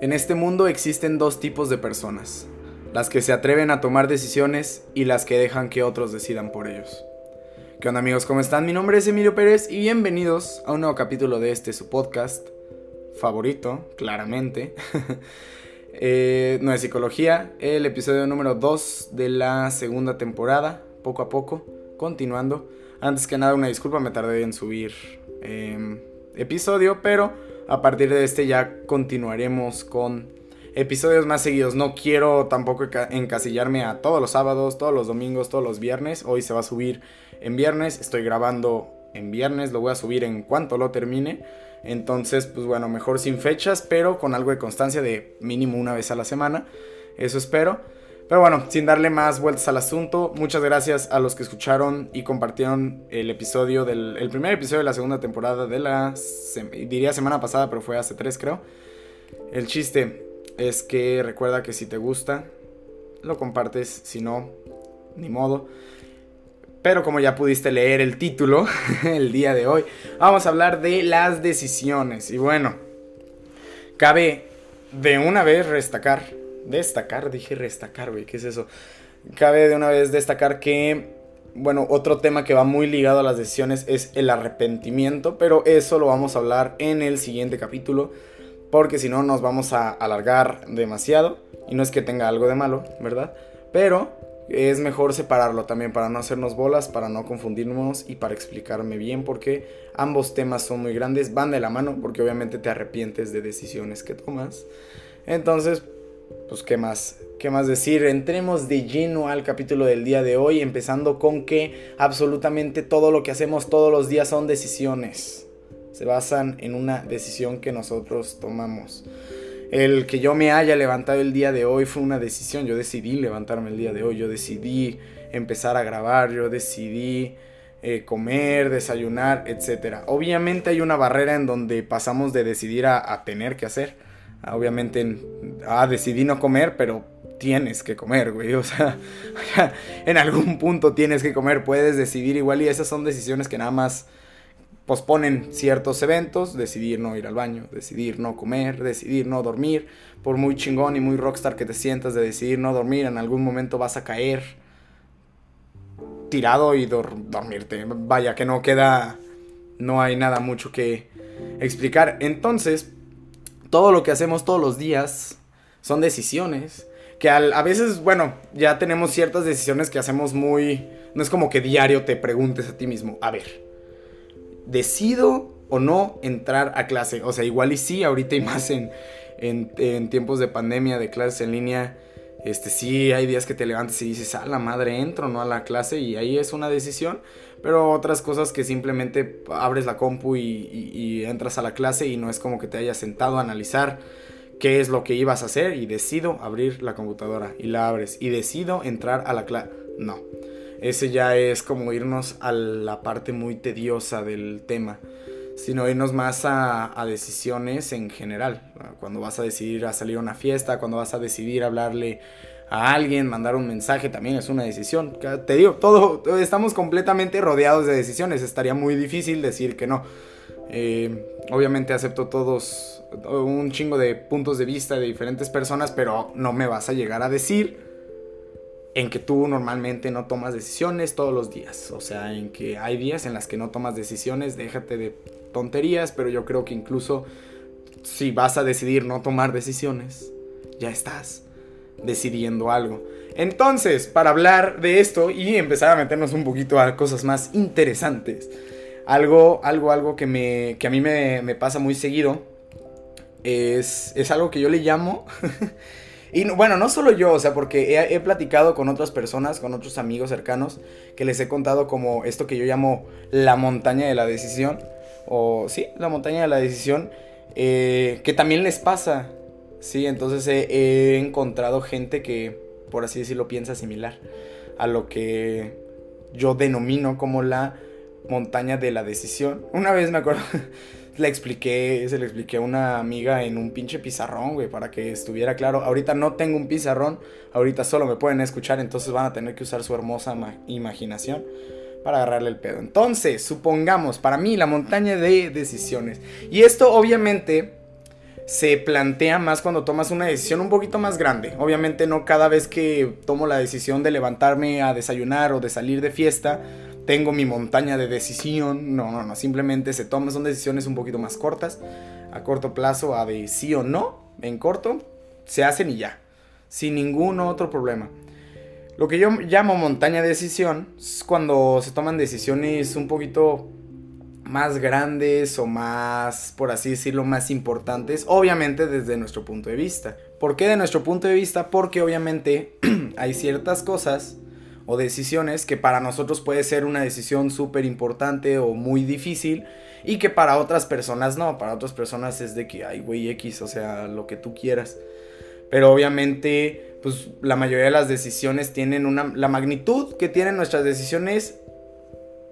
En este mundo existen dos tipos de personas, las que se atreven a tomar decisiones y las que dejan que otros decidan por ellos. ¿Qué onda amigos? ¿Cómo están? Mi nombre es Emilio Pérez y bienvenidos a un nuevo capítulo de este su podcast favorito, claramente. Eh, no es psicología, el episodio número 2 de la segunda temporada, poco a poco, continuando. Antes que nada, una disculpa, me tardé en subir em, episodio, pero a partir de este ya continuaremos con episodios más seguidos. No quiero tampoco encasillarme a todos los sábados, todos los domingos, todos los viernes. Hoy se va a subir en viernes. Estoy grabando en viernes. Lo voy a subir en cuanto lo termine. Entonces, pues bueno, mejor sin fechas, pero con algo de constancia de mínimo una vez a la semana. Eso espero. Pero bueno, sin darle más vueltas al asunto, muchas gracias a los que escucharon y compartieron el episodio del el primer episodio de la segunda temporada de la diría semana pasada, pero fue hace tres creo. El chiste es que recuerda que si te gusta, lo compartes, si no, ni modo. Pero como ya pudiste leer el título el día de hoy, vamos a hablar de las decisiones. Y bueno, cabe de una vez destacar destacar, dije restacar, güey, ¿qué es eso? Cabe de una vez destacar que, bueno, otro tema que va muy ligado a las decisiones es el arrepentimiento, pero eso lo vamos a hablar en el siguiente capítulo, porque si no nos vamos a alargar demasiado, y no es que tenga algo de malo, ¿verdad? Pero es mejor separarlo también para no hacernos bolas, para no confundirnos y para explicarme bien porque ambos temas son muy grandes, van de la mano porque obviamente te arrepientes de decisiones que tomas. Entonces, pues qué más, qué más decir. Entremos de lleno al capítulo del día de hoy, empezando con que absolutamente todo lo que hacemos todos los días son decisiones. Se basan en una decisión que nosotros tomamos. El que yo me haya levantado el día de hoy fue una decisión. Yo decidí levantarme el día de hoy. Yo decidí empezar a grabar. Yo decidí eh, comer, desayunar, etc. Obviamente hay una barrera en donde pasamos de decidir a tener que hacer obviamente, ah, decidí no comer, pero tienes que comer, güey. O sea, en algún punto tienes que comer, puedes decidir igual y esas son decisiones que nada más posponen ciertos eventos, decidir no ir al baño, decidir no comer, decidir no dormir, por muy chingón y muy rockstar que te sientas de decidir no dormir, en algún momento vas a caer tirado y dormirte. Vaya que no queda, no hay nada mucho que explicar. Entonces, todo lo que hacemos todos los días son decisiones. Que a veces, bueno, ya tenemos ciertas decisiones que hacemos muy... No es como que diario te preguntes a ti mismo, a ver, ¿decido o no entrar a clase? O sea, igual y sí, ahorita y más en, en, tiempos de pandemia, de clases en línea, este sí hay días que te levantas y dices, a la madre, entro no a la clase y ahí es una decisión, pero otras cosas que simplemente abres la compu y, entras a la clase y no es como que te hayas sentado a analizar qué es lo que ibas a hacer y decido abrir la computadora y la abres y decido entrar a la clase. No, ese ya es como irnos a la parte muy tediosa del tema, sino irnos más a, a decisiones en general. Cuando vas a decidir a salir a una fiesta, cuando vas a decidir hablarle a alguien, mandar un mensaje también es una decisión. Te digo, todo, estamos completamente rodeados de decisiones. Estaría muy difícil decir que no. Eh, obviamente acepto todos un chingo de puntos de vista de diferentes personas, pero no me vas a llegar a decir en que tú normalmente no tomas decisiones todos los días. O sea, en que hay días en las que no tomas decisiones, déjate de tonterías, pero yo creo que incluso si vas a decidir no tomar decisiones, ya estás decidiendo algo. Entonces, para hablar de esto y empezar a meternos un poquito a cosas más interesantes, algo, algo, algo que, me, que a mí me, pasa muy seguido es, es algo que yo le llamo... y bueno, no solo yo, o sea, porque he, he, platicado con otras personas, con otros amigos cercanos, que les he contado como esto que yo llamo la montaña de la decisión, o sí, la montaña de la decisión, eh, que también les pasa Sí, entonces he, encontrado gente que, por así decirlo, piensa similar a lo que yo denomino como la montaña de la decisión. Una vez me acuerdo, le expliqué, se le expliqué a una amiga en un pinche pizarrón, güey, para que estuviera claro. Ahorita no tengo un pizarrón, ahorita solo me pueden escuchar, entonces van a tener que usar su hermosa imaginación. para agarrarle el pedo. Entonces, supongamos, para mí, la montaña de decisiones. Y esto obviamente se plantea más cuando tomas una decisión un poquito más grande. Obviamente no cada vez que tomo la decisión de levantarme a desayunar o de salir de fiesta, tengo mi montaña de decisión. No, no, no, simplemente se toman, son decisiones un poquito más cortas, a corto plazo, a de sí o no, en corto, se hacen y ya, sin ningún otro problema. Lo que yo llamo montaña de decisión es cuando se toman decisiones un poquito más grandes o más, por así decirlo, más importantes, obviamente desde nuestro punto de vista. ¿Por qué de nuestro punto de vista? Porque obviamente hay ciertas cosas o decisiones que para nosotros puede ser una decisión súper importante o muy difícil y que para otras personas no, para otras personas es de que, ay, güey, X, o sea, lo que tú quieras. Pero obviamente, pues la mayoría de las decisiones tienen una, la magnitud que tienen nuestras decisiones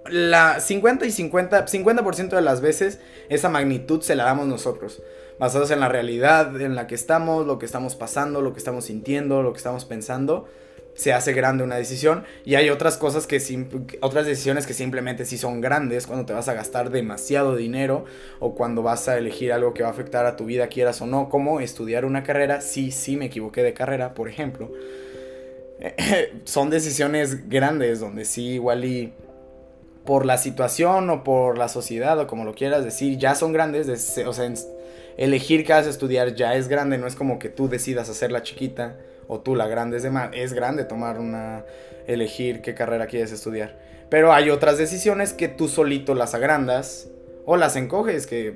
la 50 y 50, 50% de las veces esa magnitud se la damos nosotros, basados en la realidad en la que estamos, lo que estamos pasando, lo que estamos sintiendo, lo que estamos pensando, se hace grande una decisión y hay otras cosas que otras decisiones que simplemente sí son grandes cuando te vas a gastar demasiado dinero o cuando vas a elegir algo que va a afectar a tu vida quieras o no, como estudiar una carrera, sí, sí me equivoqué de carrera, por ejemplo. son decisiones grandes donde sí igual y por la situación o por la sociedad o como lo quieras decir, ya son grandes, o sea, elegir qué vas a estudiar ya es grande, no es como que tú decidas hacerla chiquita o tú la grande, es, de es grande tomar una, elegir qué carrera quieres estudiar. Pero hay otras decisiones que tú solito las agrandas o las encoges, que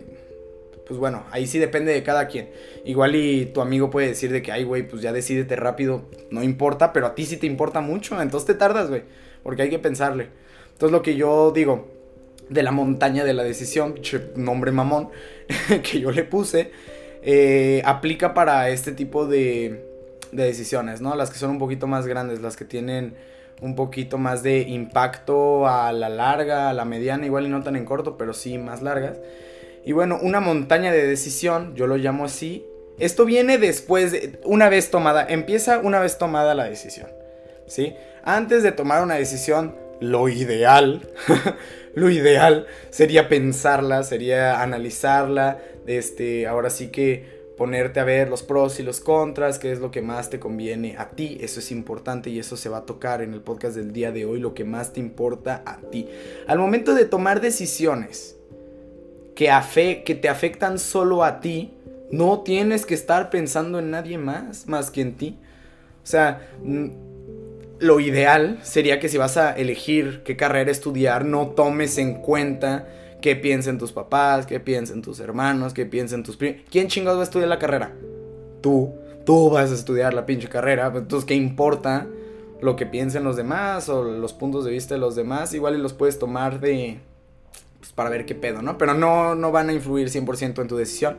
pues bueno, ahí sí depende de cada quien. Igual y tu amigo puede decir de que, ay, güey, pues ya decidete rápido, no importa, pero a ti sí te importa mucho, entonces te tardas, güey, porque hay que pensarle. Entonces lo que yo digo de la montaña de la decisión, nombre mamón, que yo le puse, eh, aplica para este tipo de, de decisiones, ¿no? Las que son un poquito más grandes, las que tienen un poquito más de impacto a la larga, a la mediana, igual y no tan en corto, pero sí más largas. Y bueno, una montaña de decisión, yo lo llamo así. Esto viene después de, una vez tomada, empieza una vez tomada la decisión, ¿sí? Antes de tomar una decisión, lo ideal, lo ideal sería pensarla, sería analizarla, este, ahora sí que ponerte a ver los pros y los contras, qué es lo que más te conviene a ti, eso es importante y eso se va a tocar en el podcast del día de hoy, lo que más te importa a ti. Al momento de tomar decisiones que, que te afectan solo a ti, no tienes que estar pensando en nadie más, más que en ti. O sea, lo ideal sería que si vas a elegir qué carrera estudiar, no tomes en cuenta qué piensen tus papás, qué piensen tus hermanos, qué piensen tus primos. ¿Quién chingados va a estudiar la carrera? Tú. Tú vas a estudiar la pinche carrera. Entonces, ¿qué importa lo que piensen los demás o los puntos de vista de los demás? Igual y los puedes tomar de... Pues, para ver qué pedo, ¿no? Pero no, no van a influir 100% en tu decisión.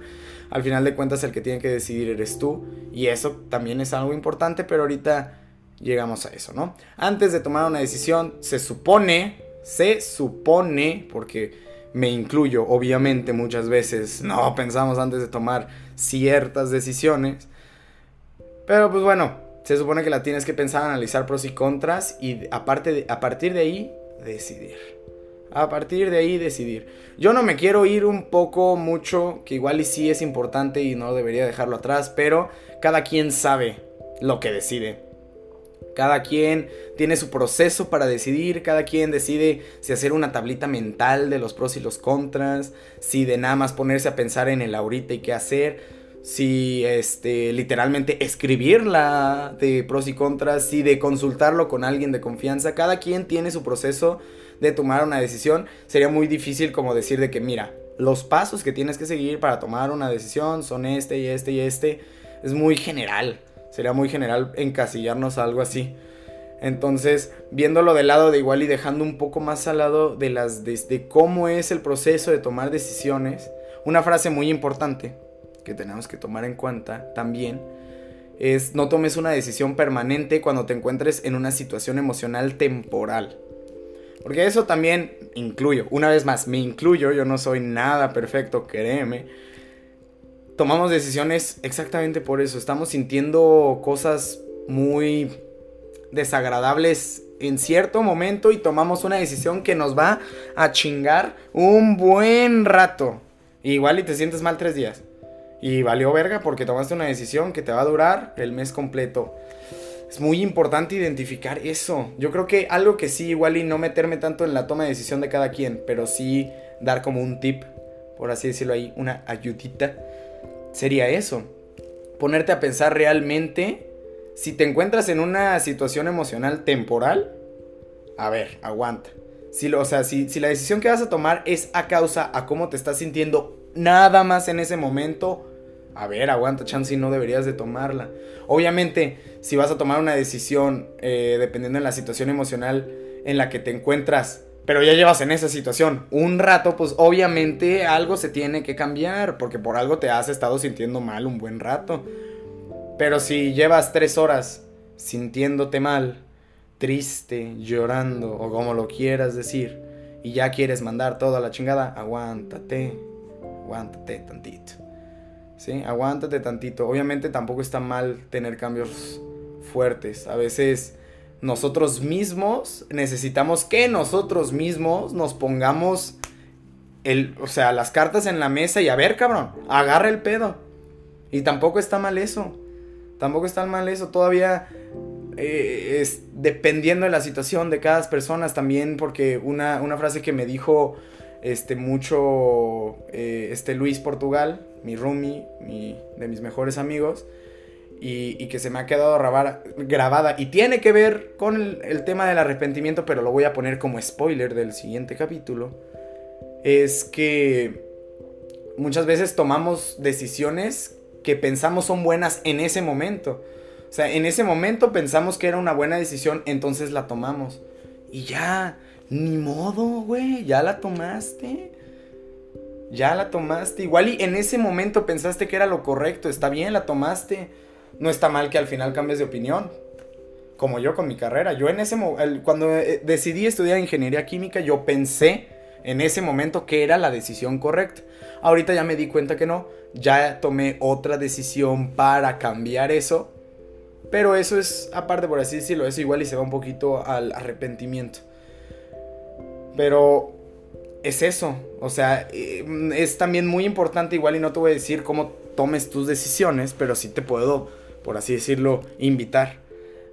Al final de cuentas, el que tiene que decidir eres tú. Y eso también es algo importante, pero ahorita llegamos a eso, ¿no? Antes de tomar una decisión, se supone, se supone, porque me incluyo, obviamente muchas veces no pensamos antes de tomar ciertas decisiones, pero pues bueno, se supone que la tienes que pensar, analizar pros y contras y aparte de, a partir de ahí decidir. A partir de ahí decidir. Yo no me quiero ir un poco mucho, que igual y sí es importante y no debería dejarlo atrás, pero cada quien sabe lo que decide. Cada quien tiene su proceso para decidir, cada quien decide si hacer una tablita mental de los pros y los contras, si de nada más ponerse a pensar en el ahorita y qué hacer, si este literalmente escribirla de pros y contras, si de consultarlo con alguien de confianza, cada quien tiene su proceso de tomar una decisión. Sería muy difícil como decir de que mira, los pasos que tienes que seguir para tomar una decisión son este y este y este. Es muy general. Sería muy general encasillarnos a algo así. Entonces, viéndolo del lado de igual y dejando un poco más al lado de las de, cómo es el proceso de tomar decisiones, una frase muy importante que tenemos que tomar en cuenta también es no tomes una decisión permanente cuando te encuentres en una situación emocional temporal. Porque eso también incluyo, una vez más, me incluyo, yo no soy nada perfecto, créeme tomamos decisiones exactamente por eso. Estamos sintiendo cosas muy desagradables en cierto momento y tomamos una decisión que nos va a chingar un buen rato. Igual y te sientes mal tres días. Y valió verga porque tomaste una decisión que te va a durar el mes completo. Es muy importante identificar eso. Yo creo que algo que sí, igual y no meterme tanto en la toma de decisión de cada quien, pero sí dar como un tip, por así decirlo ahí, una ayudita, sería eso. Ponerte a pensar realmente si te encuentras en una situación emocional temporal, a ver, aguanta. Si, o sea, si, si la decisión que vas a tomar es a causa a cómo te estás sintiendo nada más en ese momento, a ver, aguanta, chance, no deberías de tomarla. Obviamente, si vas a tomar una decisión, eh, dependiendo de la situación emocional en la que te encuentras, pero ya llevas en esa situación un rato, pues obviamente algo se tiene que cambiar, porque por algo te has estado sintiendo mal un buen rato. Pero si llevas tres horas sintiéndote mal, triste, llorando, o como lo quieras decir, y ya quieres mandar todo a la chingada, aguántate, aguántate tantito. ¿Sí? Aguántate tantito. Obviamente tampoco está mal tener cambios fuertes. A veces nosotros mismos necesitamos que nosotros mismos nos pongamos el, o sea, las cartas en la mesa y a ver, cabrón, agarra el pedo. Y tampoco está mal eso. Tampoco está mal eso. Todavía eh, es dependiendo de la situación de cada persona también, porque una, una frase que me dijo este, mucho eh, este Luis Portugal, mi roomie, mi, de mis mejores amigos, y, que se me ha quedado grabada y tiene que ver con el, el, tema del arrepentimiento, pero lo voy a poner como spoiler del siguiente capítulo, es que muchas veces tomamos decisiones que pensamos son buenas en ese momento. O sea, en ese momento pensamos que era una buena decisión, entonces la tomamos. Y ya, ni modo, güey, ya la tomaste. Ya la tomaste. Igual y en ese momento pensaste que era lo correcto, está bien, la tomaste. No está mal que al final cambies de opinión. Como yo con mi carrera. Yo en ese cuando eh, decidí estudiar ingeniería química, yo pensé en ese momento que era la decisión correcta. Ahorita ya me di cuenta que no. Ya tomé otra decisión para cambiar eso. Pero eso es, aparte por así decirlo, eso igual y se va un poquito al arrepentimiento. Pero es eso. O sea, eh, es también muy importante, igual y no te voy a decir cómo tomes tus decisiones, pero sí te puedo, por así decirlo, invitar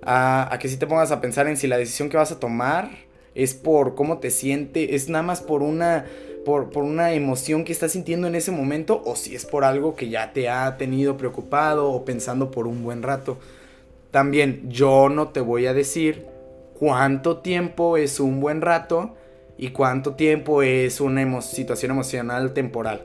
a, que sí te pongas a pensar en si la decisión que vas a tomar es por cómo te sientes, es nada más por una, por, por, una emoción que estás sintiendo en ese momento o si es por algo que ya te ha tenido preocupado o pensando por un buen rato. También yo no te voy a decir cuánto tiempo es un buen rato y cuánto tiempo es una situación emocional temporal.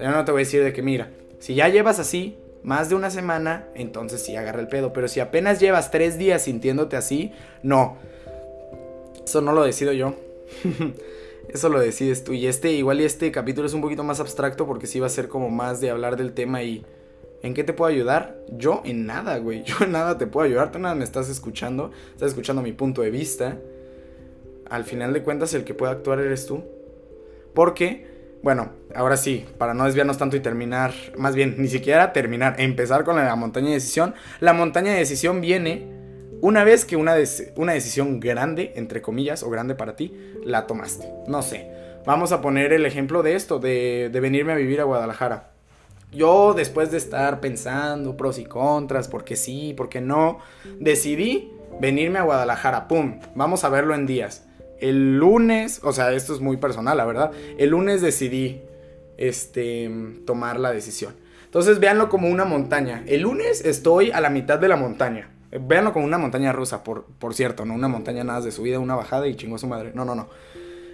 yo no te voy a decir de que mira, si ya llevas así más de una semana, entonces sí agarra el pedo. Pero si apenas llevas tres días sintiéndote así, no. Eso no lo decido yo. Eso lo decides tú. Y este, igual y este capítulo es un poquito más abstracto porque sí va a ser como más de hablar del tema y ¿En qué te puedo ayudar? Yo en nada, güey. Yo en nada te puedo ayudar. Tú nada me estás escuchando. Estás escuchando mi punto de vista. Al final de cuentas, el que puede actuar eres tú. Porque, bueno, ahora sí, para no desviarnos tanto y terminar, más bien, ni siquiera terminar, empezar con la montaña de decisión. La montaña de decisión viene una vez que una, una decisión grande, entre comillas, o grande para ti, la tomaste. No sé. Vamos a poner el ejemplo de esto, de, de venirme a vivir a Guadalajara yo después de estar pensando pros y contras, porque sí, porque no, decidí venirme a Guadalajara, ¡pum! Vamos a verlo en días. El lunes, o sea, esto es muy personal, la verdad. El lunes decidí este tomar la decisión. Entonces, véanlo como una montaña. El lunes estoy a la mitad de la montaña. Véanlo como una montaña rusa, por, por cierto, no una montaña nada de subida, una bajada y chingo a su madre. No, no, no.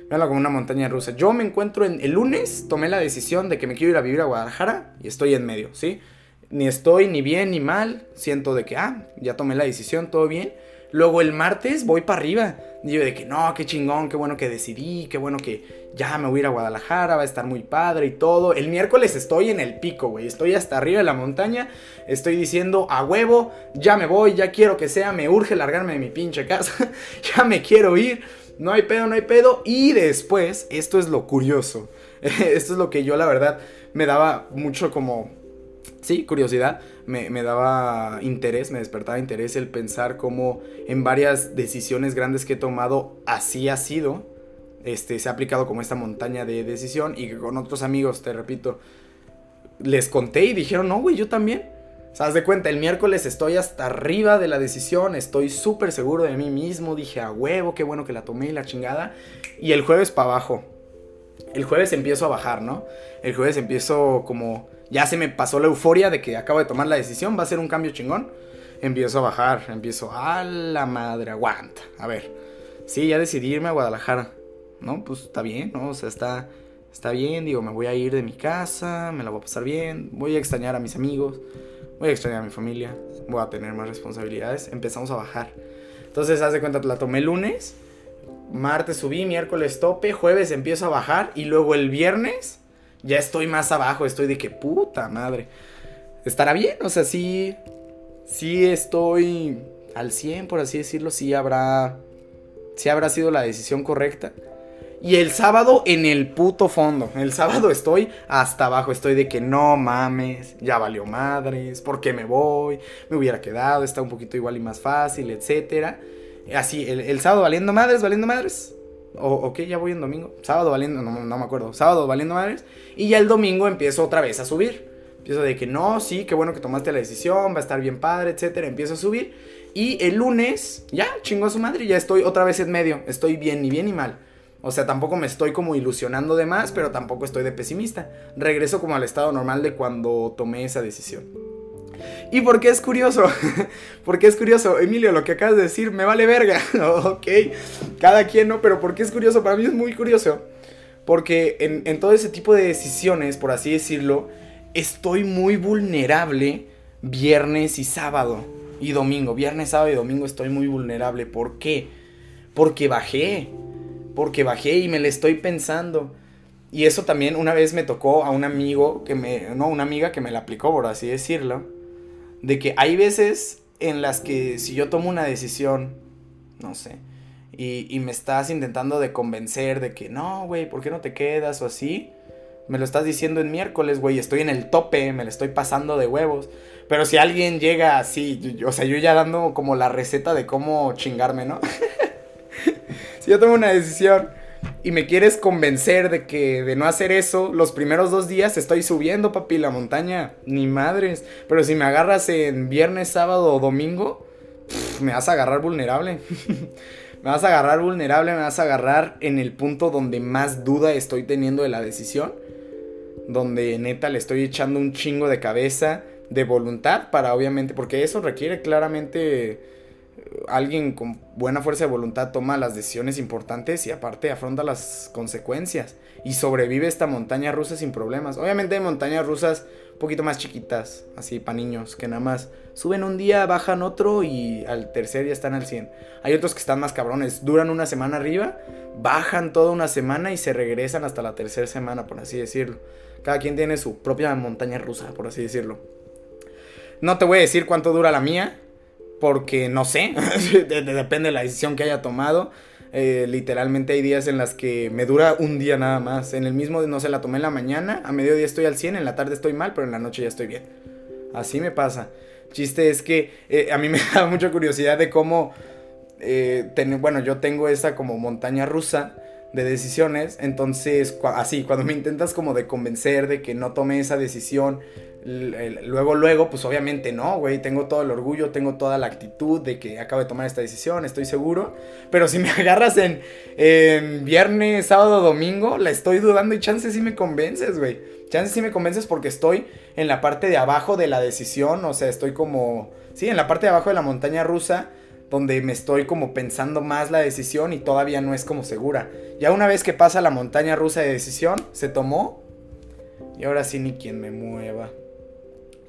Véanlo como una montaña rusa. Yo me encuentro en. El lunes tomé la decisión de que me quiero ir a vivir a Guadalajara y estoy en medio, ¿sí? Ni estoy ni bien ni mal. Siento de que, ah, ya tomé la decisión, todo bien. Luego el martes voy para arriba. Digo de que no, qué chingón, qué bueno que decidí, qué bueno que ya me voy a ir a Guadalajara, va a estar muy padre y todo. El miércoles estoy en el pico, güey. Estoy hasta arriba de la montaña. Estoy diciendo a huevo, ya me voy, ya quiero que sea, me urge largarme de mi pinche casa, ya me quiero ir no hay pedo, no hay pedo. Y después, esto es lo curioso. esto es lo que yo la verdad me daba mucho como sí, curiosidad, me, daba interés, me despertaba interés el pensar cómo en varias decisiones grandes que he tomado así ha sido, este, se ha aplicado como esta montaña de decisión y con otros amigos, te repito, les conté y dijeron, no, güey, yo también. O sea, de cuenta, el miércoles estoy hasta arriba de la decisión, estoy súper seguro de mí mismo, dije a huevo, qué bueno que la tomé y la chingada. Y el jueves para abajo. El jueves empiezo a bajar, ¿no? El jueves empiezo como ya se me pasó la euforia de que acabo de tomar la decisión, va a ser un cambio chingón. Empiezo a bajar, empiezo a la madre, aguanta. A ver, sí, ya decidí irme a Guadalajara. No, pues está bien, ¿no? O sea, está, está bien, digo, me voy a ir de mi casa, me la voy a pasar bien, voy a extrañar a mis amigos, voy a extrañar a mi familia, voy a tener más responsabilidades. Empezamos a bajar. Entonces, haz de cuenta, la tomé lunes, martes subí, miércoles tope, jueves empiezo a bajar y luego el viernes ya estoy más abajo, estoy de que puta madre. Estará bien, o sea, sí, sí estoy al 100, por así decirlo, sí habrá, sí habrá sido la decisión correcta. Y el sábado en el puto fondo. El sábado estoy hasta abajo. Estoy de que no mames. Ya valió madres. ¿Por qué me voy? Me hubiera quedado. Está un poquito igual y más fácil, etc. Así, el, el sábado valiendo madres, valiendo madres. O, ok, ya voy en domingo. Sábado valiendo, no, no me acuerdo. Sábado valiendo madres. Y ya el domingo empiezo otra vez a subir. Empiezo de que no, sí, qué bueno que tomaste la decisión, va a estar bien padre, etcétera. Empiezo a subir. Y el lunes, ya, chingo a su madre, ya estoy otra vez en medio. Estoy bien, ni bien ni mal. O sea, tampoco me estoy como ilusionando de más, pero tampoco estoy de pesimista. Regreso como al estado normal de cuando tomé esa decisión. ¿Y por qué es curioso? porque es curioso, Emilio, lo que acabas de decir me vale verga. ok, cada quien no, pero ¿por qué es curioso? Para mí es muy curioso. Porque en, todo ese tipo de decisiones, por así decirlo, estoy muy vulnerable viernes y sábado y domingo. Viernes, sábado y domingo estoy muy vulnerable. ¿Por qué? Porque bajé. Porque bajé y me le estoy pensando. Y eso también una vez me tocó a un amigo que me. No, una amiga que me la aplicó, por así decirlo de que hay veces en las que si yo tomo una decisión, no sé, y, me estás intentando de convencer de que no, güey, ¿por qué no te quedas o así? Me lo estás diciendo en miércoles, güey, estoy en el tope, me lo estoy pasando de huevos. Pero si alguien llega así, o sea, yo ya dando como la receta de cómo chingarme, ¿no? si yo tomo una decisión y me quieres convencer de que de no hacer eso, los primeros dos días estoy subiendo, papi, la montaña, ni madres. Pero si me agarras en viernes, sábado o domingo, me vas a agarrar vulnerable. me vas a agarrar vulnerable, me vas a agarrar en el punto donde más duda estoy teniendo de la decisión. Donde neta le estoy echando un chingo de cabeza, de voluntad, para obviamente, porque eso requiere claramente alguien con buena fuerza de voluntad toma las decisiones importantes y aparte afronta las consecuencias y sobrevive esta montaña rusa sin problemas. Obviamente hay montañas rusas poquito más chiquitas, así para niños, que nada más suben un día, bajan otro y al tercer ya están al 100. Hay otros que están más cabrones, duran una semana arriba, bajan toda una semana y se regresan hasta la tercera semana, por así decirlo. Cada quien tiene su propia montaña rusa, por así decirlo. No te voy a decir cuánto dura la mía, porque no sé, depende de la decisión que haya tomado. Eh, literalmente hay días en las que me dura un día nada más. En el mismo, no sé, la tomé en la mañana, a mediodía estoy al 100, en la tarde estoy mal, pero en la noche ya estoy bien. Así me pasa. Chiste es que eh, a mí me da mucha curiosidad de cómo, eh, bueno, yo tengo esa como montaña rusa de decisiones, entonces así, cuando me intentas como de convencer de que no tome esa decisión, luego, luego, pues obviamente no, güey, tengo todo el orgullo, tengo toda la actitud de que acabo de tomar esta decisión, estoy seguro, pero si me agarras en, viernes, sábado, domingo, la estoy dudando y chances sí me convences, güey, chances sí me convences porque estoy en la parte de abajo de la decisión, o sea, estoy como, sí, en la parte de abajo de la montaña rusa, donde me estoy como pensando más la decisión y todavía no es como segura. Ya una vez que pasa la montaña rusa de decisión, se tomó y ahora sí ni quien me mueva.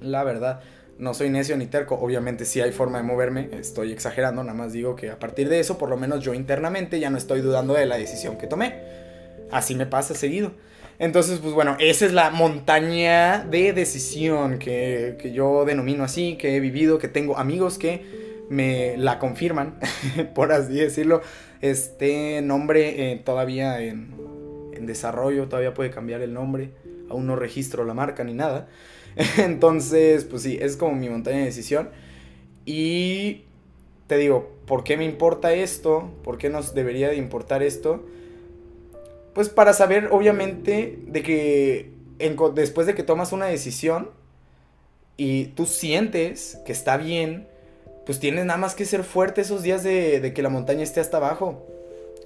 La verdad, no soy necio ni terco, obviamente sí hay forma de moverme, estoy exagerando, nada más digo que a partir de eso, por lo menos yo internamente ya no estoy dudando de la decisión que tomé. Así me pasa seguido. Entonces, pues bueno, esa es la montaña de decisión que, que yo denomino así, que he vivido, que tengo amigos que me la confirman, por así decirlo. Este nombre eh, todavía en, en, desarrollo, todavía puede cambiar el nombre. aún no registro la marca ni nada. Entonces, pues sí, es como mi montaña de decisión. Y te digo, ¿por qué me importa esto? ¿Por qué nos debería de importar esto? Pues para saber, obviamente, de que después de que tomas una decisión y tú sientes que está bien, pues tienes nada más que ser fuerte esos días de, que la montaña esté hasta abajo.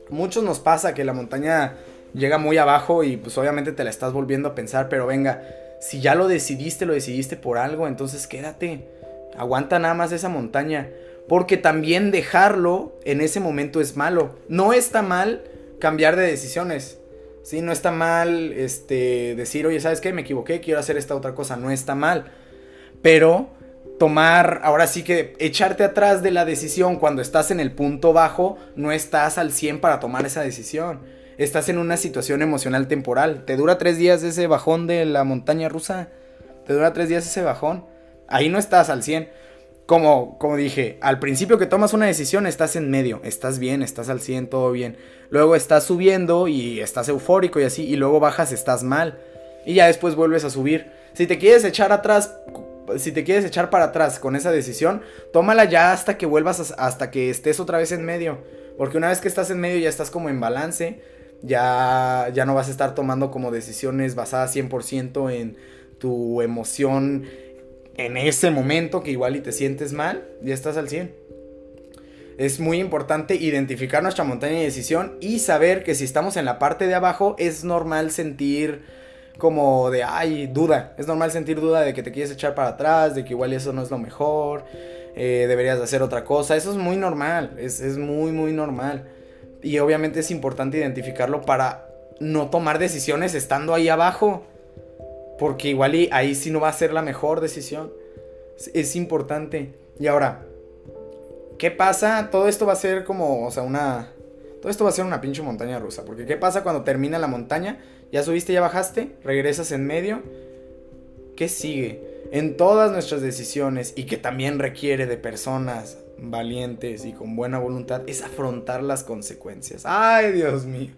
Muchos nos pasa que la montaña llega muy abajo y pues obviamente te la estás volviendo a pensar, pero venga, si ya lo decidiste, lo decidiste por algo, entonces quédate. Aguanta nada más esa montaña. Porque también dejarlo en ese momento es malo. No está mal cambiar de decisiones. Sí, no está mal este, decir, oye, ¿sabes qué? Me equivoqué, quiero hacer esta otra cosa. No está mal. Pero tomar, ahora sí que echarte atrás de la decisión cuando estás en el punto bajo, no estás al 100 para tomar esa decisión estás en una situación emocional temporal. Te dura tres días ese bajón de la montaña rusa. Te dura tres días ese bajón. Ahí no estás al 100. Como, como dije, al principio que tomas una decisión estás en medio, estás bien, estás al 100, todo bien. Luego estás subiendo y estás eufórico y así, y luego bajas, estás mal. Y ya después vuelves a subir. Si te quieres echar atrás, si te quieres echar para atrás con esa decisión, tómala ya hasta que vuelvas, hasta que estés otra vez en medio. Porque una vez que estás en medio ya estás como en balance ya, ya no vas a estar tomando como decisiones basadas 100% en tu emoción en ese momento que igual y te sientes mal, ya estás al 100. Es muy importante identificar nuestra montaña de decisión y saber que si estamos en la parte de abajo es normal sentir como de, ay, duda. Es normal sentir duda de que te quieres echar para atrás, de que igual eso no es lo mejor, eh, deberías de hacer otra cosa. Eso es muy normal, es, es muy, muy normal. Y obviamente es importante identificarlo para no tomar decisiones estando ahí abajo. Porque igual ahí sí no va a ser la mejor decisión. Es, importante. Y ahora, ¿qué pasa? Todo esto va a ser como, o sea, una... Todo esto va a ser una pinche montaña rusa. Porque ¿qué pasa cuando termina la montaña? Ya subiste, ya bajaste, regresas en medio. ¿Qué sigue? En todas nuestras decisiones y que también requiere de personas valientes y con buena voluntad es afrontar las consecuencias. Ay, Dios mío.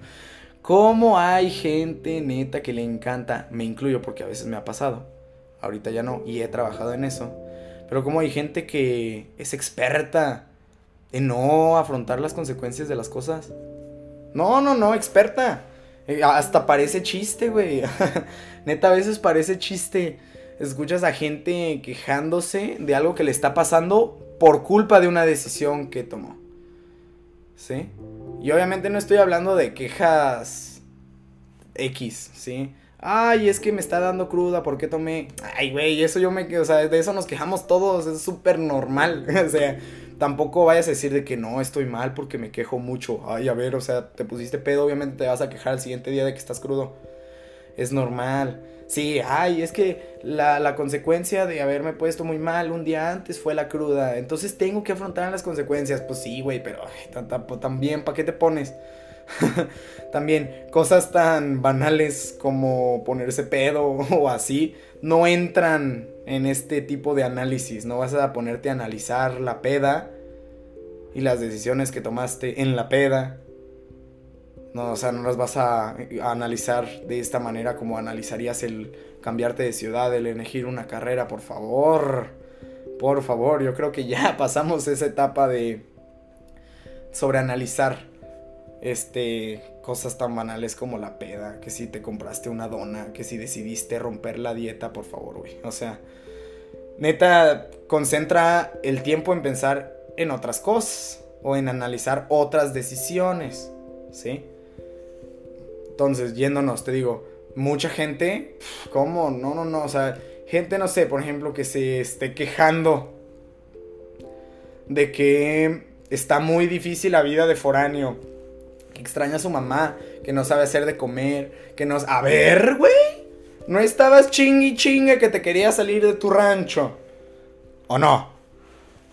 ¿Cómo hay gente neta que le encanta? Me incluyo porque a veces me ha pasado. Ahorita ya no y he trabajado en eso. Pero como hay gente que es experta en no afrontar las consecuencias de las cosas. No, no, no, experta. Eh, hasta parece chiste, güey. neta, a veces parece chiste. Escuchas a gente quejándose de algo que le está pasando por culpa de una decisión que tomó. ¿Sí? Y obviamente no estoy hablando de quejas X, ¿sí? Ay, es que me está dando cruda, ¿por qué tomé? Ay, güey, eso yo me... O sea, de eso nos quejamos todos, es súper normal. o sea, tampoco vayas a decir de que no, estoy mal porque me quejo mucho. Ay, a ver, o sea, te pusiste pedo, obviamente te vas a quejar el siguiente día de que estás crudo. Es normal. Sí, ay, es que la, consecuencia de haberme puesto muy mal un día antes fue la cruda. Entonces tengo que afrontar las consecuencias. Pues sí, güey, pero también, ¿para qué te pones? también, cosas tan banales como ponerse pedo o así, no entran en este tipo de análisis. No vas a ponerte a analizar la peda y las decisiones que tomaste en la peda no, o sea, no las vas a, analizar de esta manera como analizarías el cambiarte de ciudad, el elegir una carrera, por favor. Por favor, yo creo que ya pasamos esa etapa de sobreanalizar este cosas tan banales como la peda, que si te compraste una dona, que si decidiste romper la dieta, por favor, güey. O sea, neta, concentra el tiempo en pensar en otras cosas o en analizar otras decisiones, ¿sí? Entonces, yéndonos, te digo, mucha gente, ¿cómo? No, no, no, o sea, gente, no sé, por ejemplo, que se esté quejando de que está muy difícil la vida de foráneo, que extraña a su mamá, que no sabe hacer de comer, que no... A ver, güey, no estabas chingui chingue que te quería salir de tu rancho, ¿o no?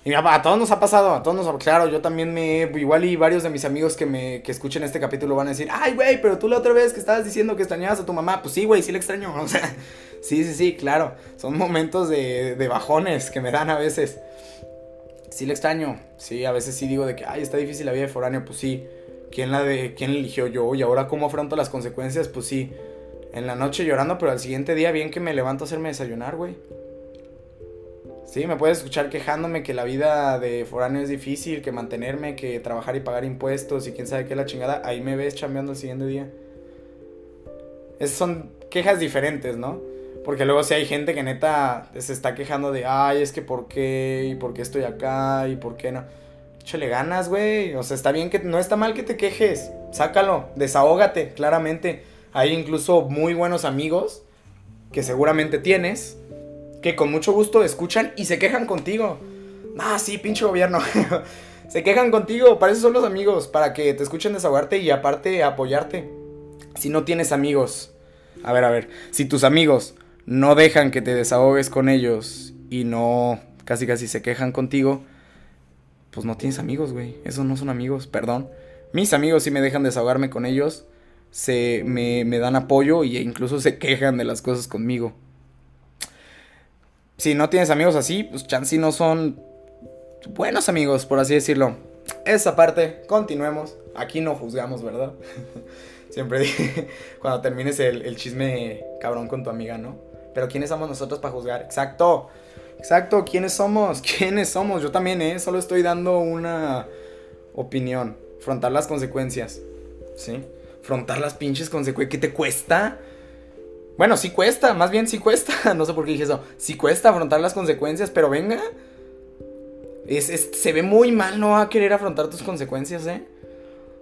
Y a todos nos ha pasado, a todos nos ha Claro, yo también me. Igual y varios de mis amigos que me que escuchen este capítulo van a decir, ay, güey, pero tú la otra vez que estabas diciendo que extrañabas a tu mamá. Pues sí, güey, sí le extraño. O sea, sí, sí, sí, claro. Son momentos de, de bajones que me dan a veces. Sí le extraño. Sí, a veces sí digo de que, ay, está difícil la vida de foráneo. Pues sí. ¿Quién la de. quién eligió yo? Y ahora cómo afronto las consecuencias? Pues sí. en la noche llorando, pero al siguiente día bien que me levanto a hacerme desayunar, güey. Sí, me puedes escuchar quejándome que la vida de foráneo es difícil, que mantenerme, que trabajar y pagar impuestos y quién sabe qué la chingada. Ahí me ves chambeando el siguiente día. Esas son quejas diferentes, ¿no? Porque luego si hay gente que neta se está quejando de, ay, es que por qué, y por qué estoy acá, y por qué no. Échale ganas, güey. O sea, está bien que, no está mal que te quejes. Sácalo, desahógate, claramente. Hay incluso muy buenos amigos que seguramente tienes que con mucho gusto escuchan y se quejan contigo. Ah, sí, pinche gobierno. se quejan contigo, para eso son los amigos, para que te escuchen desahogarte y aparte apoyarte. Si no tienes amigos, a ver, a ver, si tus amigos no dejan que te desahogues con ellos y no casi casi se quejan contigo, pues no tienes amigos, güey. Esos no son amigos, perdón. Mis amigos sí me dejan desahogarme con ellos, se me, me dan apoyo e incluso se quejan de las cosas conmigo si no tienes amigos así, pues chansi no son buenos amigos, por así decirlo. Esa parte, continuemos. Aquí no juzgamos, ¿verdad? Siempre dije, cuando termines el, chisme cabrón con tu amiga, ¿no? Pero ¿quiénes somos nosotros para juzgar? Exacto. Exacto, ¿quiénes somos? ¿Quiénes somos? Yo también, ¿eh? Solo estoy dando una opinión. Frontar las consecuencias. ¿Sí? Frontar las pinches consecuencias. ¿Qué te cuesta? Bueno, sí cuesta, más bien sí cuesta. No sé por qué dije eso. Sí cuesta afrontar las consecuencias, pero venga. se ve muy mal no a querer afrontar tus consecuencias, ¿eh?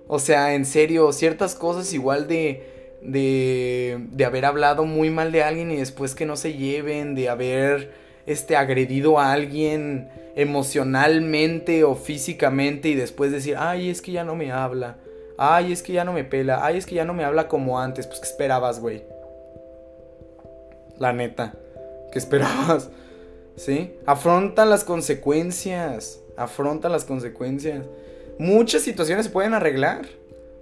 O sea, en serio, ciertas cosas igual de, de, de haber hablado muy mal de alguien y después que no se lleven, de haber este, agredido a alguien emocionalmente o físicamente y después decir, ay, es que ya no me habla, ay, es que ya no me pela, ay, es que ya no me habla como antes, pues ¿qué esperabas, güey? La neta. ¿Qué esperabas? ¿Sí? Afronta las consecuencias. Afronta las consecuencias. Muchas situaciones se pueden arreglar.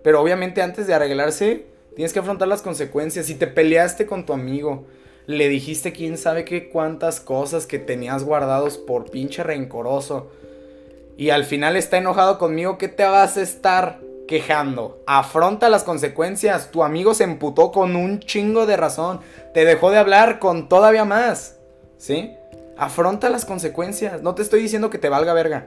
Pero obviamente antes de arreglarse, tienes que afrontar las consecuencias. Si te peleaste con tu amigo, le dijiste quién sabe qué cuántas cosas que tenías guardados por pinche rencoroso. Y al final está enojado conmigo, ¿qué te vas a estar quejando. Afronta las consecuencias. Tu amigo se emputó con un chingo de razón. Te dejó de hablar con todavía más. ¿Sí? Afronta las consecuencias. No te estoy diciendo que te valga verga.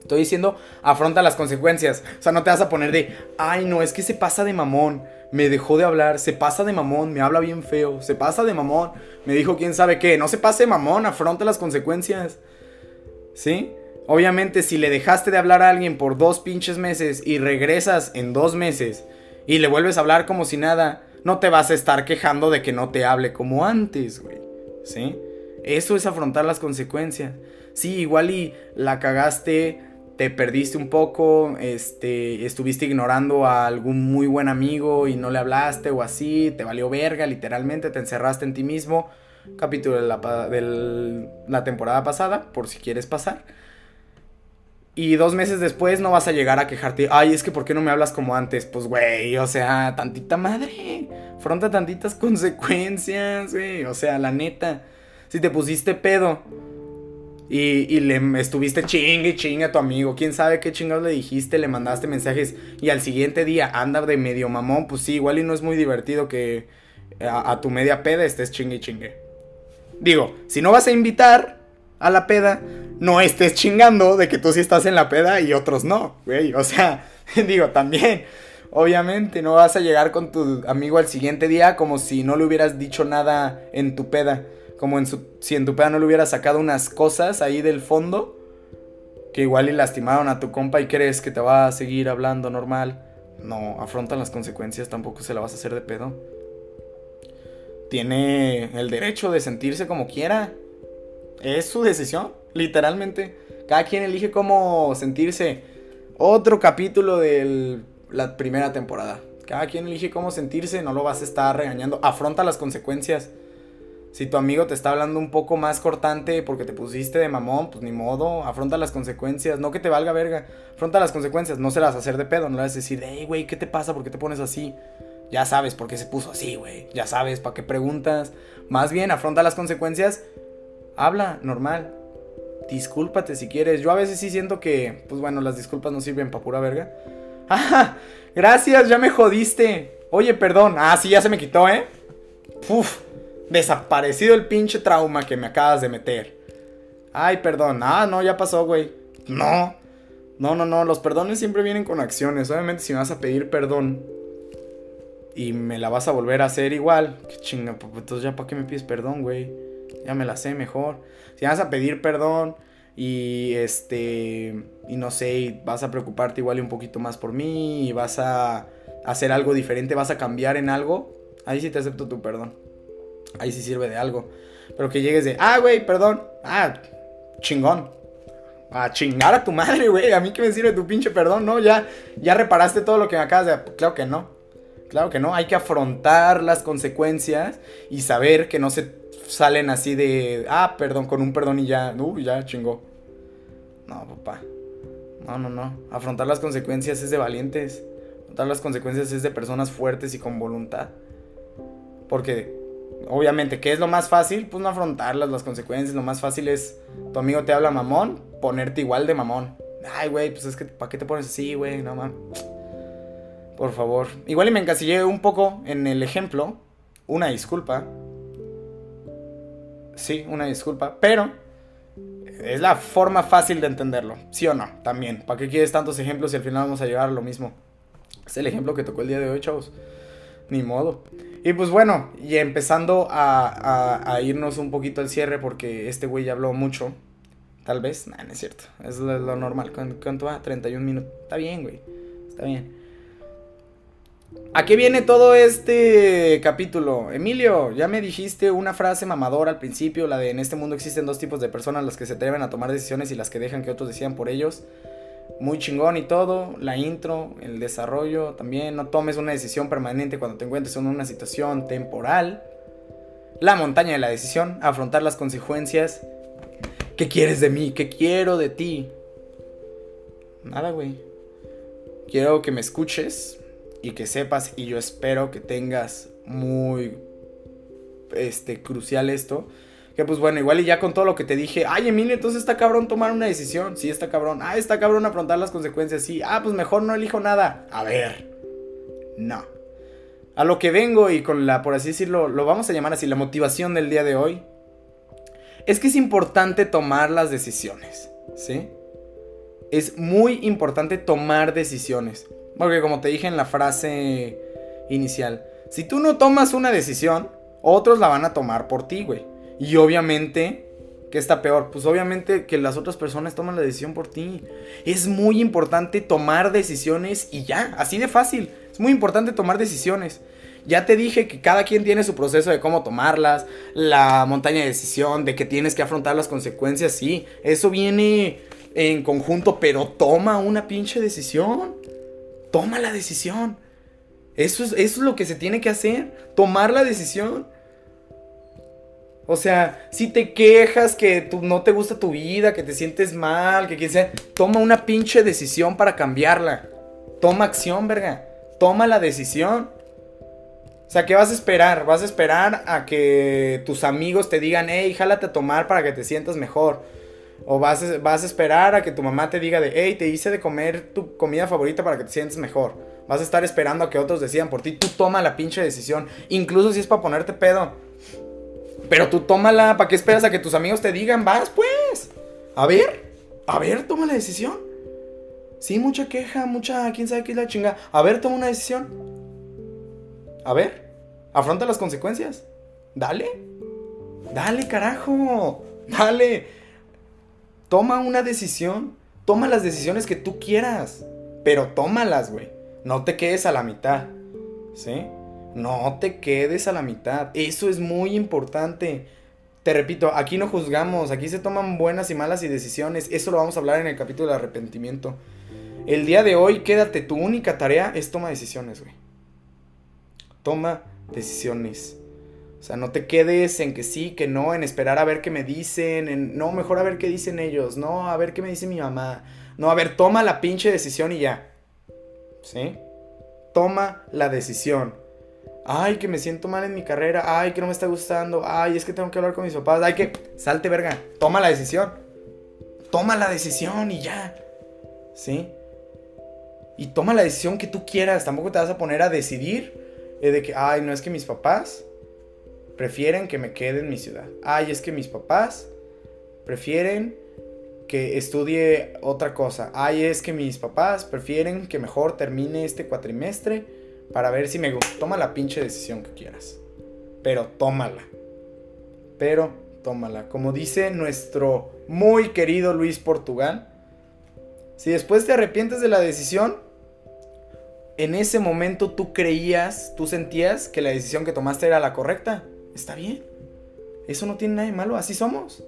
Estoy diciendo, afronta las consecuencias. O sea, no te vas a poner de, ay, no, es que se pasa de mamón. Me dejó de hablar, se pasa de mamón, me habla bien feo, se pasa de mamón, me dijo quién sabe qué. No se pase de mamón, afronta las consecuencias. ¿Sí? Obviamente, si le dejaste de hablar a alguien por dos pinches meses y regresas en dos meses y le vuelves a hablar como si nada, no te vas a estar quejando de que no te hable como antes, güey. ¿Sí? Eso es afrontar las consecuencias. Sí, igual y la cagaste, te perdiste un poco, este, estuviste ignorando a algún muy buen amigo y no le hablaste o así, te valió verga, literalmente, te encerraste en ti mismo. Capítulo de la, de la temporada pasada, por si quieres pasar. Y dos meses después no vas a llegar a quejarte. Ay, es que ¿por qué no me hablas como antes? Pues, güey, o sea, tantita madre. Fronta tantitas consecuencias, güey. O sea, la neta. Si te pusiste pedo y, le estuviste chingue y chingue a tu amigo, quién sabe qué chingados le dijiste, le mandaste mensajes y al siguiente día anda de medio mamón, pues sí, igual y no es muy divertido que a, a tu media peda estés chingue y chingue. Digo, si no vas a invitar a la peda, no estés chingando de que tú sí estás en la peda y otros no, güey. O sea, digo, también, obviamente, no vas a llegar con tu amigo al siguiente día como si no le hubieras dicho nada en tu peda. Como en su, si en tu peda no le hubieras sacado unas cosas ahí del fondo que igual le lastimaron a tu compa y crees que te va a seguir hablando normal. No, afrontan las consecuencias, tampoco se la vas a hacer de pedo. Tiene el derecho de sentirse como quiera. Es su decisión, literalmente. Cada quien elige cómo sentirse. Otro capítulo de la primera temporada. Cada quien elige cómo sentirse, no lo vas a estar regañando. Afronta las consecuencias. Si tu amigo te está hablando un poco más cortante porque te pusiste de mamón, pues ni modo, afronta las consecuencias. No que te valga verga, afronta las consecuencias. No se las hacer de pedo, no le vas a decir, hey, güey, ¿qué te pasa? ¿Por qué te pones así? Ya sabes por qué se puso así, güey. Ya sabes, ¿para qué preguntas? Más bien, afronta las consecuencias habla normal. Discúlpate si quieres. Yo a veces sí siento que, pues bueno, las disculpas no sirven para pura verga. ¡Ah! Gracias, ya me jodiste. Oye, perdón. Ah, sí, ya se me quitó, ¿eh? Uf, desaparecido el pinche trauma que me acabas de meter. Ay, perdón. Ah, no, ya pasó, güey. No. No, no, no. Los perdones siempre vienen con acciones. Obviamente, si me vas a pedir perdón y me la vas a volver a hacer igual, qué chinga, pues entonces ya para qué me pides perdón, güey. Ya me la sé mejor. Si vas a pedir perdón y este y no sé, vas a preocuparte igual y un poquito más por mí y vas a hacer algo diferente, vas a cambiar en algo, ahí sí te acepto tu perdón. Ahí sí sirve de algo. Pero que llegues de, ah, güey, perdón. Ah, chingón. A chingar a tu madre, güey. A mí que me sirve tu pinche perdón, ¿no? Ya, ya reparaste todo lo que me acabas de... Claro que no. Claro que no. Hay que afrontar las consecuencias y saber que no se salen así de, ah, perdón, con un perdón y ya, uh, ya chingó. No, papá. No, no, no. Afrontar las consecuencias es de valientes. Afrontar las consecuencias es de personas fuertes y con voluntad. Porque, obviamente, ¿qué es lo más fácil? Pues no afrontarlas, las consecuencias. Lo más fácil es, tu amigo te habla mamón, ponerte igual de mamón. Ay, güey, pues es que, ¿para qué te pones así, güey? No, mames. Por favor. Igual y me encasillé un poco en el ejemplo. Una disculpa. Sí, una disculpa. Pero es la forma fácil de entenderlo. ¿Sí o no? También. ¿Para qué quieres tantos ejemplos si al final vamos a llegar a lo mismo? Es el ejemplo que tocó el día de hoy, chavos. Ni modo. Y pues bueno, y empezando a, irnos un poquito al cierre porque este güey ya habló mucho. Tal vez, nah, no es cierto. Es lo normal. ¿Cuánto va? 31 minutos. Está bien, güey. Está bien. ¿A qué viene todo este capítulo? Emilio, ya me dijiste una frase mamadora al principio, la de en este mundo existen dos tipos de personas, las que se atreven a tomar decisiones y las que dejan que otros decidan por ellos. Muy chingón y todo, la intro, el desarrollo también, no tomes una decisión permanente cuando te encuentres en una situación temporal. La montaña de la decisión, afrontar las consecuencias. ¿Qué quieres de mí? ¿Qué quiero de ti? Nada, güey. Quiero que me escuches, y que sepas y yo espero que tengas muy este crucial esto que pues bueno, igual y ya con todo lo que te dije, ay Emilio, entonces está cabrón tomar una decisión, sí está cabrón, ah, está cabrón afrontar las consecuencias, sí, ah, pues mejor no elijo nada, a ver, no. A lo que vengo y con la, por así decirlo, lo vamos a llamar así, la motivación del día de hoy, es que es importante tomar las decisiones, ¿sí? Es muy importante tomar decisiones. Porque como te dije en la frase inicial, si tú no tomas una decisión, otros la van a tomar por ti, güey. Y obviamente, ¿qué está peor? Pues obviamente que las otras personas toman la decisión por ti. Es muy importante tomar decisiones y ya, así de fácil. Es muy importante tomar decisiones. Ya te dije que cada quien tiene su proceso de cómo tomarlas, la montaña de decisión, de que tienes que afrontar las consecuencias, sí, eso viene en conjunto, pero toma una pinche decisión. Toma la decisión. Eso es, eso es lo que se tiene que hacer. Tomar la decisión. O sea, si te quejas que tú, no te gusta tu vida, que te sientes mal, que quien sea, toma una pinche decisión para cambiarla. Toma acción, verga. Toma la decisión. O sea, ¿qué vas a esperar? Vas a esperar a que tus amigos te digan, hey, jálate a tomar para que te sientas mejor. O vas a, vas a esperar a que tu mamá te diga de, hey, te hice de comer tu comida favorita para que te sientes mejor. Vas a estar esperando a que otros decidan por ti. Tú toma la pinche decisión. Incluso si es para ponerte pedo. Pero tú tómala. ¿Para qué esperas a que tus amigos te digan? Vas, pues. A ver. A ver, toma la decisión. Sí, mucha queja, mucha... ¿Quién sabe qué es la chinga? A ver, toma una decisión. A ver. Afronta las consecuencias. Dale. Dale, carajo. Dale. Toma una decisión. Toma las decisiones que tú quieras. Pero tómalas, güey. No te quedes a la mitad. ¿Sí? No te quedes a la mitad. Eso es muy importante. Te repito, aquí no juzgamos, aquí se toman buenas y malas y decisiones. Eso lo vamos a hablar en el capítulo del arrepentimiento. El día de hoy, quédate, tu única tarea es toma decisiones, güey. Toma decisiones. O sea, no te quedes en que sí, que no, en esperar a ver qué me dicen, en no, mejor a ver qué dicen ellos, no, a ver qué me dice mi mamá. No, a ver, toma la pinche decisión y ya. ¿Sí? Toma la decisión. Ay, que me siento mal en mi carrera, ay, que no me está gustando, ay, es que tengo que hablar con mis papás, ay, que salte verga, toma la decisión. Toma la decisión y ya. ¿Sí? Y toma la decisión que tú quieras, tampoco te vas a poner a decidir eh, de que, ay, no es que mis papás prefieren que me quede en mi ciudad. Ay, es que mis papás prefieren que estudie otra cosa. Ay, es que mis papás prefieren que mejor termine este cuatrimestre para ver si me. Toma la pinche decisión que quieras. Pero tómala. Pero tómala. Como dice nuestro muy querido Luis Portugal, si después te arrepientes de la decisión, en ese momento tú creías, tú sentías que la decisión que tomaste era la correcta. Está bien. Eso no tiene nada de malo, así somos.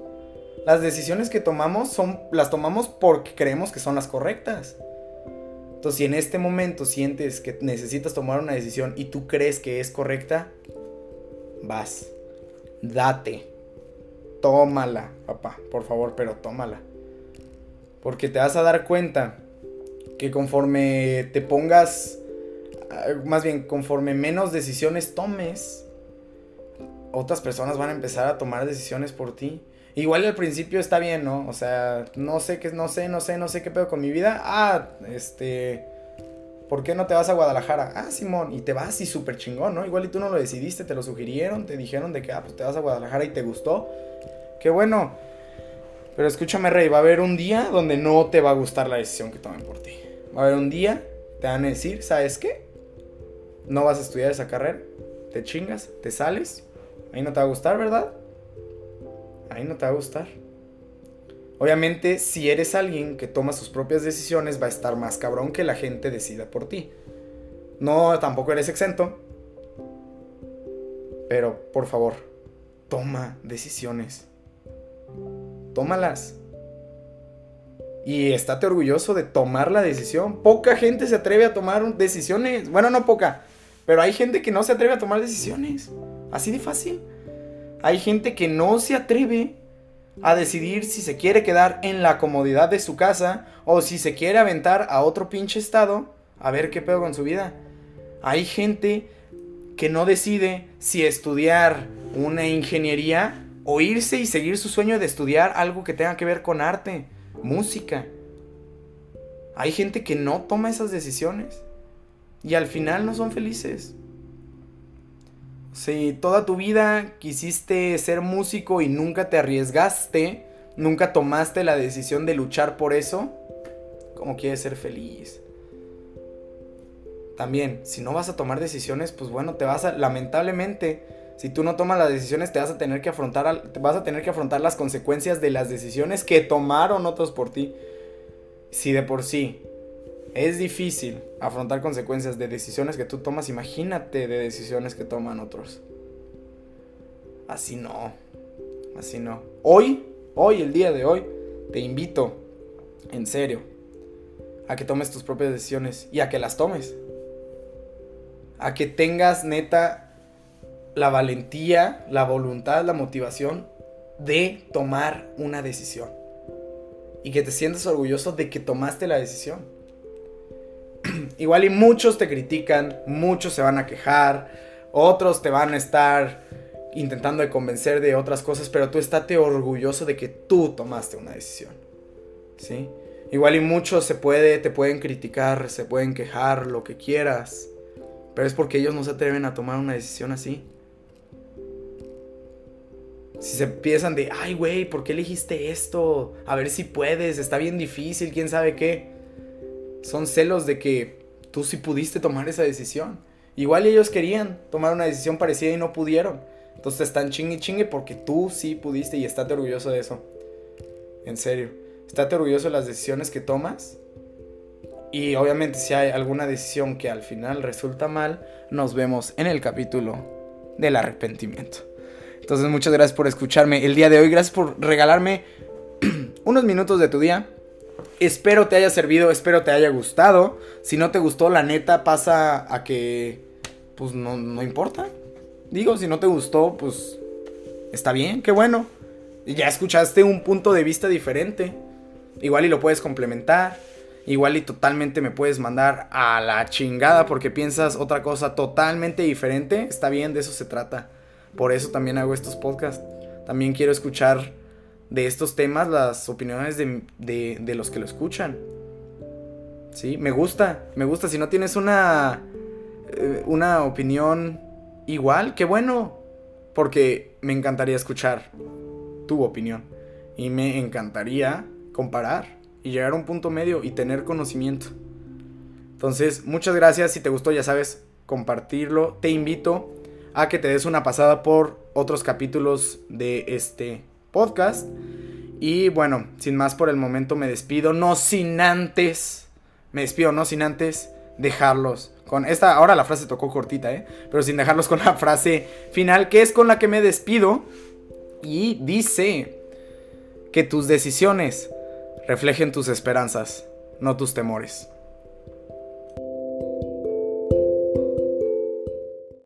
Las decisiones que tomamos son las tomamos porque creemos que son las correctas. Entonces, si en este momento sientes que necesitas tomar una decisión y tú crees que es correcta, vas. Date. Tómala, papá, por favor, pero tómala. Porque te vas a dar cuenta que conforme te pongas, ah, más bien conforme menos decisiones tomes, otras personas van a empezar a tomar decisiones por ti. Igual al principio está bien, ¿no? O sea, no sé qué, no sé, no sé, no sé qué pedo con mi vida. Ah, este. ¿Por qué no te vas a Guadalajara? Ah, Simón, y te vas y súper chingón, ¿no? Igual y tú no lo decidiste, te lo sugirieron, te dijeron de que, ah, pues te vas a Guadalajara y te gustó. Qué bueno. Pero escúchame, Rey, va a haber un día donde no te va a gustar la decisión que tomen por ti. Va a haber un día, te van a decir, ¿sabes qué? No vas a estudiar esa carrera, te chingas, te sales, ahí no te va a gustar, ¿verdad? ahí no te va a gustar. Obviamente, si eres alguien que toma sus propias decisiones, va a estar más cabrón que la gente decida por ti. No, tampoco eres exento. Pero, por favor, toma decisiones. Tómalas. Y estate orgulloso de tomar la decisión. Poca gente se atreve a tomar decisiones. Bueno, no poca. Pero hay gente que no se atreve a tomar decisiones. Así de fácil. Hay gente que no se atreve a decidir si se quiere quedar en la comodidad de su casa o si se quiere aventar a otro pinche estado a ver qué pedo con su vida. Hay gente que no decide si estudiar una ingeniería o irse y seguir su sueño de estudiar algo que tenga que ver con arte, música. Hay gente que no toma esas decisiones y al final no son felices. Si toda tu vida quisiste ser músico y nunca te arriesgaste, nunca tomaste la decisión de luchar por eso, ¿cómo quieres ser feliz? También, si no vas a tomar decisiones, pues bueno, te vas a, lamentablemente, si tú no tomas las decisiones, te vas a tener que afrontar, vas a tener que afrontar las consecuencias de las decisiones que tomaron otros por ti. Si de por sí es difícil afrontar consecuencias de decisiones que tú tomas, imagínate de decisiones que toman otros. Así no, así no. Hoy, hoy, el día de hoy, te invito, en serio, a que tomes tus propias decisiones y a que las tomes. A que tengas neta la valentía, la voluntad, la motivación de tomar una decisión. Y que te sientas orgulloso de que tomaste la decisión igual y muchos te critican, muchos se van a quejar, otros te van a estar intentando de convencer de otras cosas, pero tú estate orgulloso de que tú tomaste una decisión. ¿Sí? Igual y muchos se puede, te pueden criticar, se pueden quejar, lo que quieras, pero es porque ellos no se atreven a tomar una decisión así. Si se empiezan de, ay, güey, ¿por qué elegiste esto? A ver si puedes, está bien difícil, quién sabe qué. Son celos de que tú sí pudiste tomar esa decisión. Igual ellos querían tomar una decisión parecida y no pudieron. Entonces están chingue chingue porque tú sí pudiste y estate orgulloso de eso. En serio. Estate orgulloso de las decisiones que tomas. Y obviamente si hay alguna decisión que al final resulta mal, nos vemos en el capítulo del arrepentimiento. Entonces muchas gracias por escucharme el día de hoy. Gracias por regalarme unos minutos de tu día Espero te haya servido, espero te haya gustado. Si no te gustó, la neta pasa a que, pues no, no importa. Digo, si no te gustó, pues está bien, qué bueno. Ya escuchaste un punto de vista diferente. Igual y lo puedes complementar. Igual y totalmente me puedes mandar a la chingada porque piensas otra cosa totalmente diferente. Está bien, de eso se trata. Por eso también hago estos podcasts. También quiero escuchar de estos temas las opiniones de, los que lo escuchan. Sí, me gusta, me gusta. Si no tienes una, eh, una opinión igual, qué bueno. porque me encantaría escuchar tu opinión y me encantaría comparar y llegar a un punto medio y tener conocimiento. Entonces, muchas gracias. Si te gustó, ya sabes, compartirlo. Te invito a que te des una pasada por otros capítulos de este podcast. Y bueno, sin más por el momento me despido, no sin antes, me despido, no sin antes dejarlos con esta, ahora la frase tocó cortita, ¿eh? Pero sin dejarlos con la frase final, que es con la que me despido. Y dice que tus decisiones reflejen tus esperanzas, no tus temores.